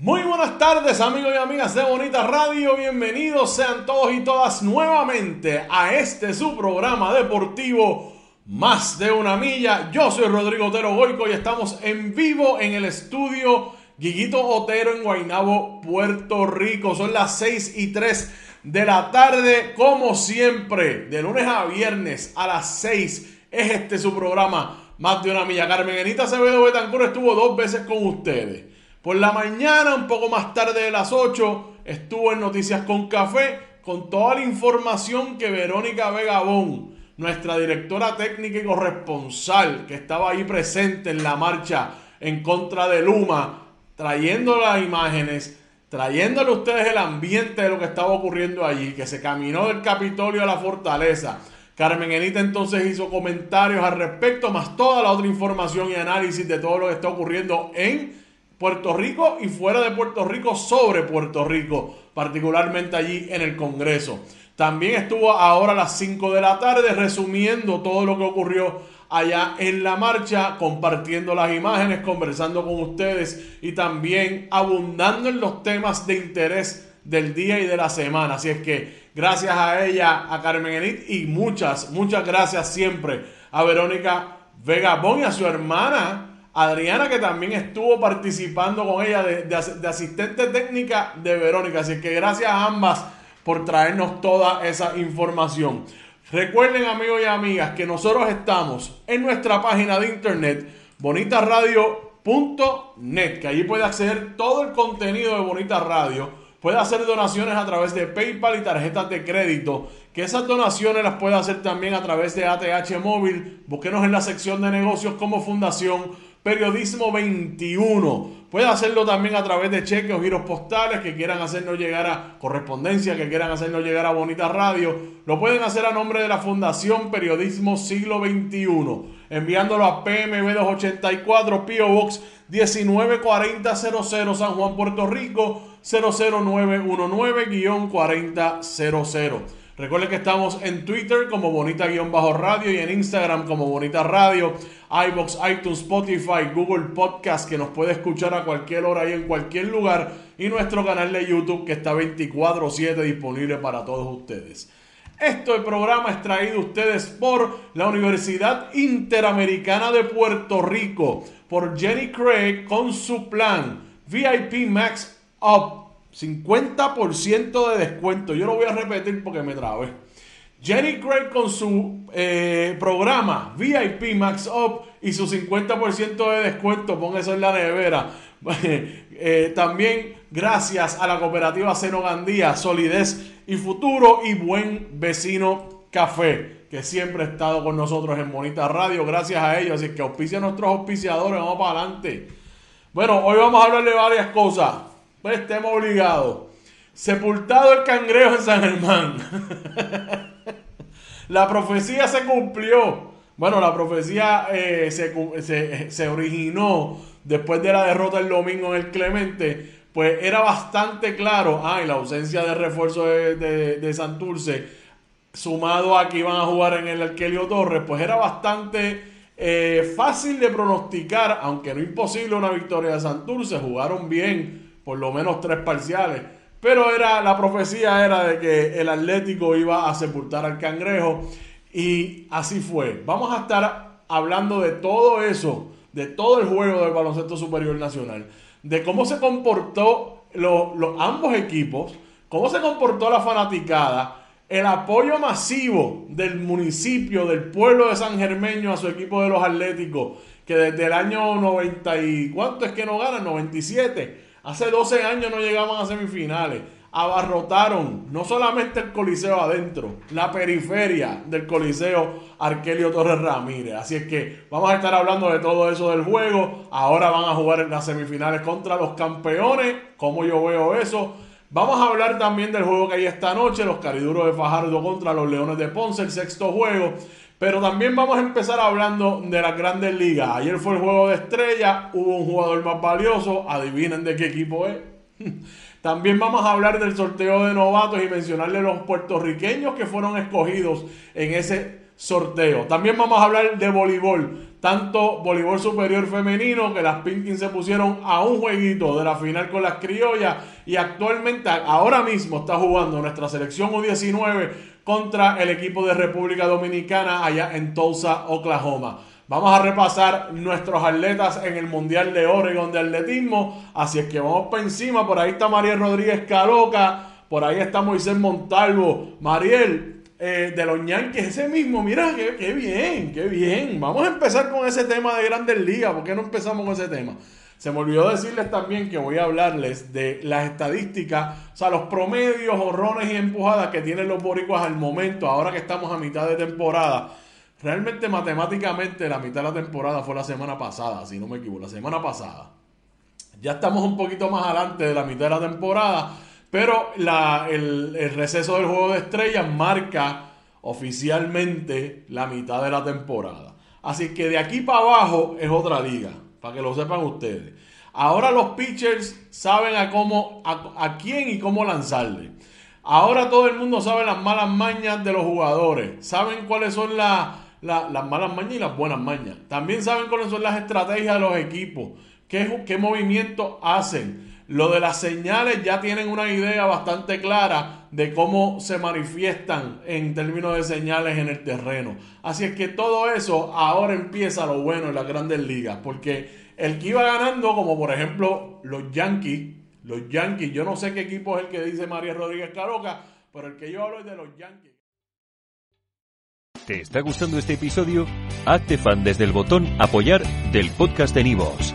Muy buenas tardes amigos y amigas de Bonita Radio, bienvenidos sean todos y todas nuevamente a este su programa deportivo Más de una milla. Yo soy Rodrigo Otero Goico y estamos en vivo en el estudio Guiguito Otero en Guaynabo, Puerto Rico. Son las 6 y 3 de la tarde, como siempre, de lunes a viernes a las 6 es este su programa Más de una milla. Carmen Anita Acevedo Betancur estuvo dos veces con ustedes. Por la mañana, un poco más tarde de las 8, estuvo en Noticias con Café con toda la información que Verónica Vegabón, nuestra directora técnica y corresponsal, que estaba ahí presente en la marcha en contra de Luma, trayendo las imágenes, trayéndole a ustedes el ambiente de lo que estaba ocurriendo allí, que se caminó del Capitolio a la fortaleza. Carmen Enita entonces hizo comentarios al respecto, más toda la otra información y análisis de todo lo que está ocurriendo en Puerto Rico y fuera de Puerto Rico sobre Puerto Rico, particularmente allí en el Congreso. También estuvo ahora a las 5 de la tarde resumiendo todo lo que ocurrió allá en la marcha, compartiendo las imágenes, conversando con ustedes y también abundando en los temas de interés del día y de la semana. Así es que gracias a ella, a Carmen Enit y muchas, muchas gracias siempre a Verónica Vega Bon y a su hermana Adriana, que también estuvo participando con ella de, asistente técnica de Verónica. Así que gracias a ambas por traernos toda esa información. Recuerden, amigos y amigas, que nosotros estamos en nuestra página de internet bonitasradio.net, que allí puede acceder todo el contenido de Bonita Radio. Puede hacer donaciones a través de PayPal y tarjetas de crédito. Que esas donaciones las puede hacer también a través de ATH Móvil. Búsquenos en la sección de negocios como fundación Periodismo 21. Puede hacerlo también a través de cheques o giros postales que quieran hacernos llegar a correspondencia, que quieran hacernos llegar a Bonita Radio. Lo pueden hacer a nombre de la Fundación Periodismo Siglo XXI, enviándolo a PMB 284 PO Box 194000 San Juan, Puerto Rico 00919-4000. Recuerden que estamos en Twitter como Bonita-Radio y en Instagram como Bonita Radio, iBox, iTunes, Spotify, Google Podcast, que nos puede escuchar a cualquier hora y en cualquier lugar, y nuestro canal de YouTube que está 24-7 disponible para todos ustedes. Este programa es traído a ustedes por la Universidad Interamericana de Puerto Rico, por Jenny Craig con su plan VIP Max Up 50% de descuento. Yo lo voy a repetir porque me trabé. Jenny Craig con su eh, programa VIP Max Up y su 50% de descuento, pon eso en la nevera. Eh, también gracias a la cooperativa Seno Gandía, Solidez y Futuro y Buen Vecino Café, que siempre ha estado con nosotros en Bonita Radio. Gracias a ellos. Así que auspicia a nuestros auspiciadores, vamos para adelante. Bueno, hoy vamos a hablar de varias cosas estemos obligados. Sepultado el cangrejo en San Germán. La profecía se cumplió. Bueno, la profecía eh, se, originó después de la derrota el domingo en el Clemente, pues era bastante claro, ah, la ausencia de refuerzo de, de, Santurce, sumado a que iban a jugar en el Arquelio Torres, pues era bastante eh, fácil de pronosticar, aunque no imposible una victoria de Santurce, jugaron bien, por lo menos tres parciales. Pero era, la profecía era de que el Atlético iba a sepultar al cangrejo. Y así fue. Vamos a estar hablando de todo eso, de todo el juego del baloncesto superior nacional, de cómo se comportó los, ambos equipos, cómo se comportó la fanaticada, el apoyo masivo del municipio, del pueblo de San Germeño a su equipo de los Atléticos, que desde el año 90 y ¿cuánto es que no ganan? 97. Hace 12 años no llegaban a semifinales abarrotaron no solamente el Coliseo adentro, la periferia del Coliseo Arquelio Torres Ramírez. Así es que vamos a estar hablando de todo eso del juego. Ahora van a jugar en las semifinales contra los campeones. ¿Cómo yo veo eso? Vamos a hablar también del juego que hay esta noche, los Cariduros de Fajardo contra los Leones de Ponce, el sexto juego. Pero también vamos a empezar hablando de las grandes ligas. Ayer fue el juego de estrella, hubo un jugador más valioso, adivinen de qué equipo es. También vamos a hablar del sorteo de novatos y mencionarle los puertorriqueños que fueron escogidos en ese sorteo. También vamos a hablar de voleibol, tanto voleibol superior femenino que las Pinkins se pusieron a un jueguito de la final con las criollas y actualmente ahora mismo está jugando nuestra selección U19 contra el equipo de República Dominicana allá en Tulsa, Oklahoma. Vamos a repasar nuestros atletas en el Mundial de Oregon de Atletismo. Así es que vamos para encima. Por ahí está Mariel Rodríguez Caloca. Por ahí está Moisés Montalvo. Mariel, eh, de los Yankees, ese mismo. Mira, qué, bien, qué bien. Vamos a empezar con ese tema de Grandes Ligas. ¿Por qué no empezamos con ese tema? Se me olvidó decirles también que voy a hablarles de las estadísticas, o sea, los promedios, horrones y empujadas que tienen los boricuas al momento, ahora que estamos a mitad de temporada Realmente matemáticamente la mitad de la temporada fue la semana pasada, si no me equivoco, la semana pasada. Ya estamos un poquito más adelante de la mitad de la temporada, pero el, el receso del juego de estrellas marca oficialmente la mitad de la temporada. Así que de aquí para abajo es otra liga, para que lo sepan ustedes. Ahora los pitchers saben a cómo, a, a, quién y cómo lanzarle. Ahora todo el mundo sabe las malas mañas de los jugadores. Saben cuáles son las las malas mañas y las buenas mañas. También saben cuáles son las estrategias de los equipos, qué, qué movimientos hacen. Lo de las señales ya tienen una idea bastante clara de cómo se manifiestan en términos de señales en el terreno. Así es que todo eso ahora empieza lo bueno en las grandes ligas, porque el que iba ganando, como por ejemplo los Yankees, los Yankees, yo no sé qué equipo es el que dice María Rodríguez Caroca, pero el que yo hablo es de los Yankees. ¿Te está gustando este episodio? Hazte fan desde el botón Apoyar del podcast de Nivos.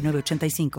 85